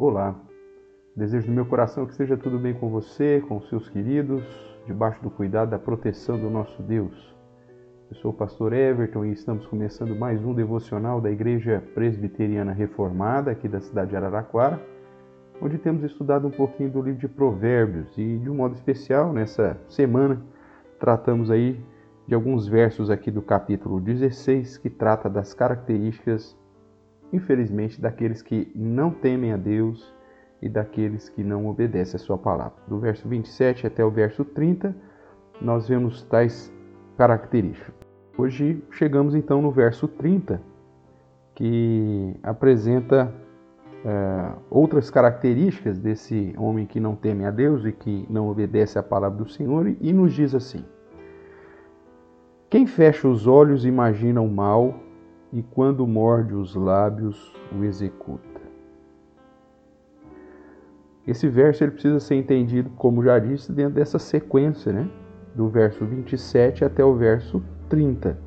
Olá, desejo do meu coração que esteja tudo bem com você, com seus queridos, debaixo do cuidado, da proteção do nosso Deus. Eu sou o pastor Everton e estamos começando mais um devocional da Igreja Presbiteriana Reformada aqui da cidade de Araraquara, onde temos estudado um pouquinho do livro de Provérbios e de um modo especial nessa semana tratamos aí de alguns versos aqui do capítulo 16 que trata das características infelizmente, daqueles que não temem a Deus e daqueles que não obedecem a sua palavra. Do verso 27 até o verso 30, nós vemos tais características. Hoje chegamos então no verso 30, que apresenta é, outras características desse homem que não teme a Deus e que não obedece à palavra do Senhor, e nos diz assim: Quem fecha os olhos imagina o mal e quando morde os lábios, o executa. Esse verso ele precisa ser entendido, como já disse, dentro dessa sequência, né? do verso 27 até o verso 30.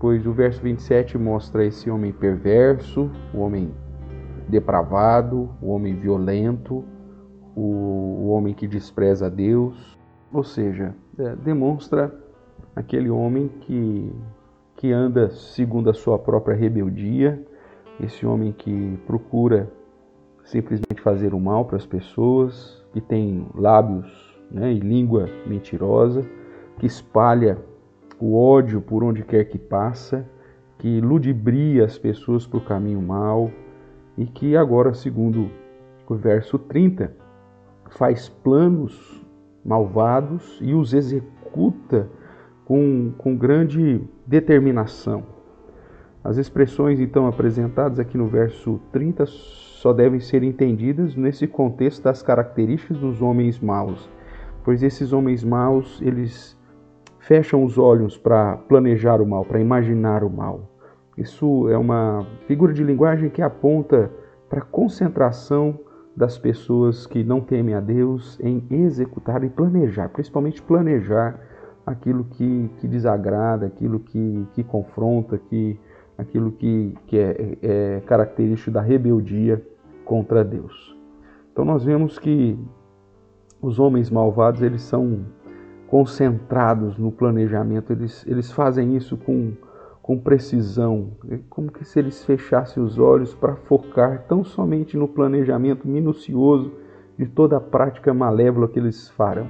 Pois o verso 27 mostra esse homem perverso, o homem depravado, o homem violento, o, homem que despreza a Deus, ou seja, é, demonstra aquele homem que que anda segundo a sua própria rebeldia, esse homem que procura simplesmente fazer o mal para as pessoas, que tem lábios né, e língua mentirosa, que espalha o ódio por onde quer que passa, que ludibria as pessoas para o caminho mal e que agora, segundo o verso 30, faz planos malvados e os executa com, com grande determinação. As expressões então apresentadas aqui no verso 30 só devem ser entendidas nesse contexto das características dos homens maus, pois esses homens maus, eles fecham os olhos para planejar o mal, para imaginar o mal. Isso é uma figura de linguagem que aponta para a concentração das pessoas que não temem a Deus em executar e planejar, principalmente planejar aquilo que, que desagrada, aquilo que, que confronta, que, aquilo que, que é, é característico da rebeldia contra Deus. Então nós vemos que os homens malvados eles são concentrados no planejamento, eles, eles fazem isso com, com precisão, é como que se eles fechassem os olhos para focar tão somente no planejamento minucioso de toda a prática malévola que eles farão.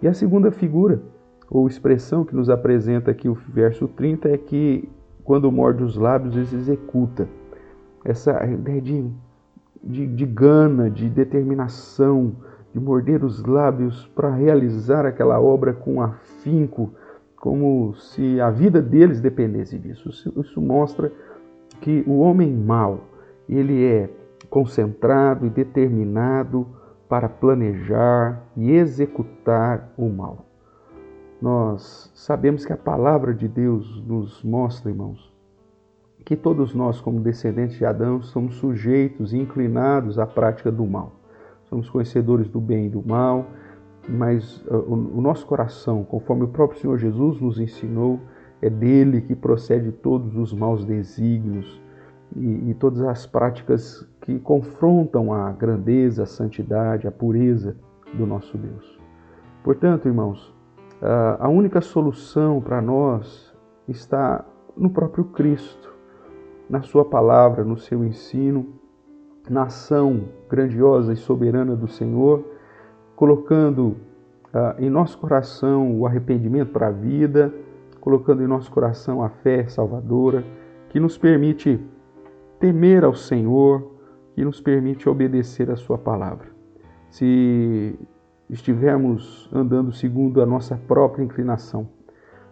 E a segunda figura ou expressão que nos apresenta aqui o verso 30 é que quando morde os lábios, eles executa. Essa ideia de, de, de gana, de determinação, de morder os lábios para realizar aquela obra com afinco, como se a vida deles dependesse disso. Isso, isso mostra que o homem mau, ele é concentrado e determinado para planejar e executar o mal. Nós sabemos que a palavra de Deus nos mostra, irmãos, que todos nós, como descendentes de Adão, somos sujeitos e inclinados à prática do mal. Somos conhecedores do bem e do mal, mas uh, o nosso coração, conforme o próprio Senhor Jesus nos ensinou, é dele que procede todos os maus desígnios e, e todas as práticas que confrontam a grandeza, a santidade, a pureza do nosso Deus. Portanto, irmãos, ah, a única solução para nós está no próprio Cristo, na Sua palavra, no seu ensino, na ação grandiosa e soberana do Senhor, colocando uh, em nosso coração o arrependimento para a vida, colocando em nosso coração a fé salvadora, que nos permite temer ao Senhor, que nos permite obedecer a Sua palavra. Se estivermos andando segundo a nossa própria inclinação,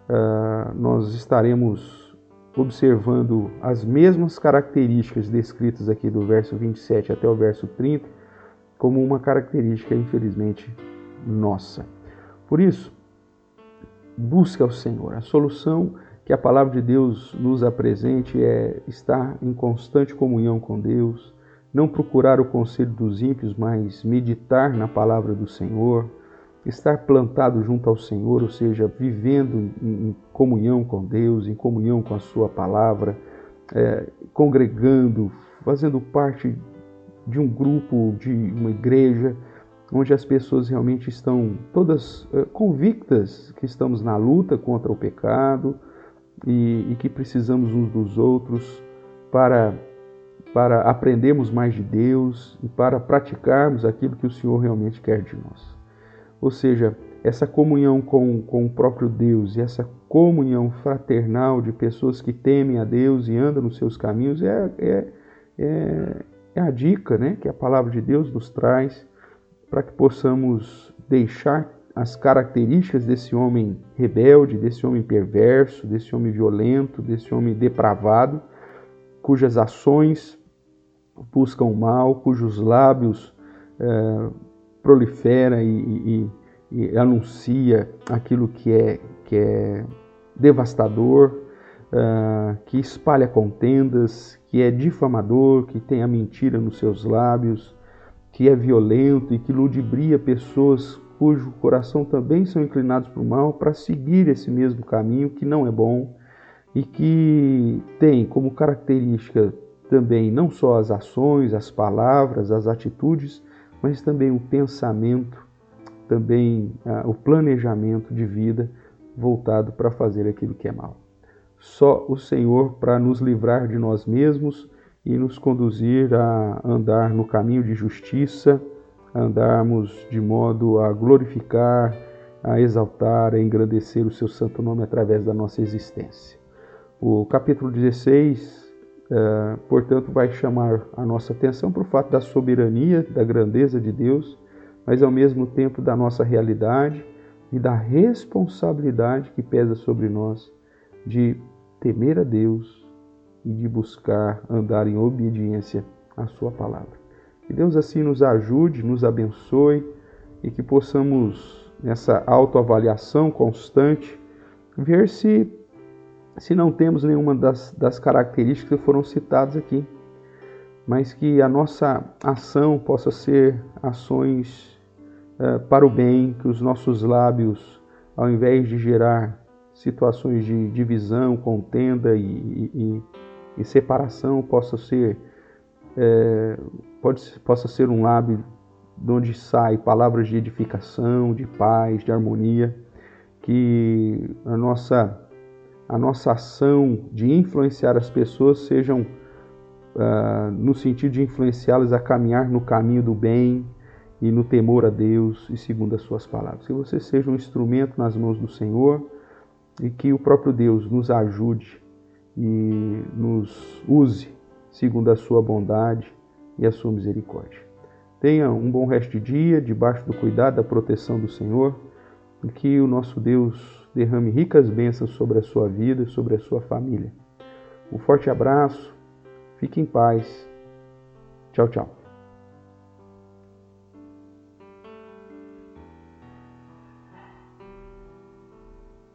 uh, nós estaremos observando as mesmas características descritas aqui do verso 27 até o verso 30, como uma característica, infelizmente, nossa. Por isso, busque ao Senhor. A solução que a palavra de Deus nos apresente é estar em constante comunhão com Deus, não procurar o conselho dos ímpios, mas meditar na palavra do Senhor, estar plantado junto ao Senhor, ou seja, vivendo em comunhão com Deus, em comunhão com a Sua palavra, é, congregando, fazendo parte de um grupo, de uma igreja, onde as pessoas realmente estão todas eh, convictas que estamos na luta contra o pecado e, e que precisamos uns dos outros para, para aprendermos mais de Deus e para praticarmos aquilo que o Senhor realmente quer de nós. Ou seja, essa comunhão com, com o próprio Deus e essa comunhão fraternal de pessoas que temem a Deus e andam nos seus caminhos é, é, é, é a dica né, que a palavra de Deus nos traz para que possamos deixar as características desse homem rebelde, desse homem perverso, desse homem violento, desse homem depravado, cujas ações buscam o mal, cujos lábios é, prolifera e, e, e, anuncia aquilo que é, que é devastador, uh, que espalha contendas, que é difamador, que tem a mentira nos seus lábios, que é violento e que ludibria pessoas cujo coração também são inclinados para o mal para seguir esse mesmo caminho que não é bom e que tem como característica também não só as ações, as palavras, as atitudes, mas também o pensamento, também ah, o planejamento de vida voltado para fazer aquilo que é mal. Só o Senhor para nos livrar de nós mesmos e nos conduzir a andar no caminho de justiça, a andarmos de modo a glorificar, a exaltar, a engrandecer o seu santo nome através da nossa existência. O capítulo 16, eh, portanto, vai chamar a nossa atenção para o fato da soberania, da grandeza de Deus, mas ao mesmo tempo da nossa realidade e da responsabilidade que pesa sobre nós de temer a Deus e de buscar andar em obediência à Sua palavra. Que Deus assim nos ajude, nos abençoe e que possamos, nessa autoavaliação constante, ver se, se não temos nenhuma das, das características que foram citadas aqui, mas que a nossa ação possa ser ações uh, para o bem, que os nossos lábios, ao invés de gerar situações de divisão, contenda e, e, e separação possa ser é, pode, possa ser um lábio de onde sai palavras de edificação, de paz, de harmonia, que a nossa a nossa ação de influenciar as pessoas sejam uh, no sentido de influenciá-las a caminhar no caminho do bem e no temor a Deus e segundo as suas palavras. Que você seja um instrumento nas mãos do Senhor e que o próprio Deus nos ajude e nos use segundo a sua bondade e a sua misericórdia. Tenha um bom resto de dia, debaixo do cuidado, da proteção do Senhor, e que o nosso Deus derrame ricas bênçãos sobre a sua vida e sobre a sua família. Um forte abraço, fique em paz. Tchau, tchau.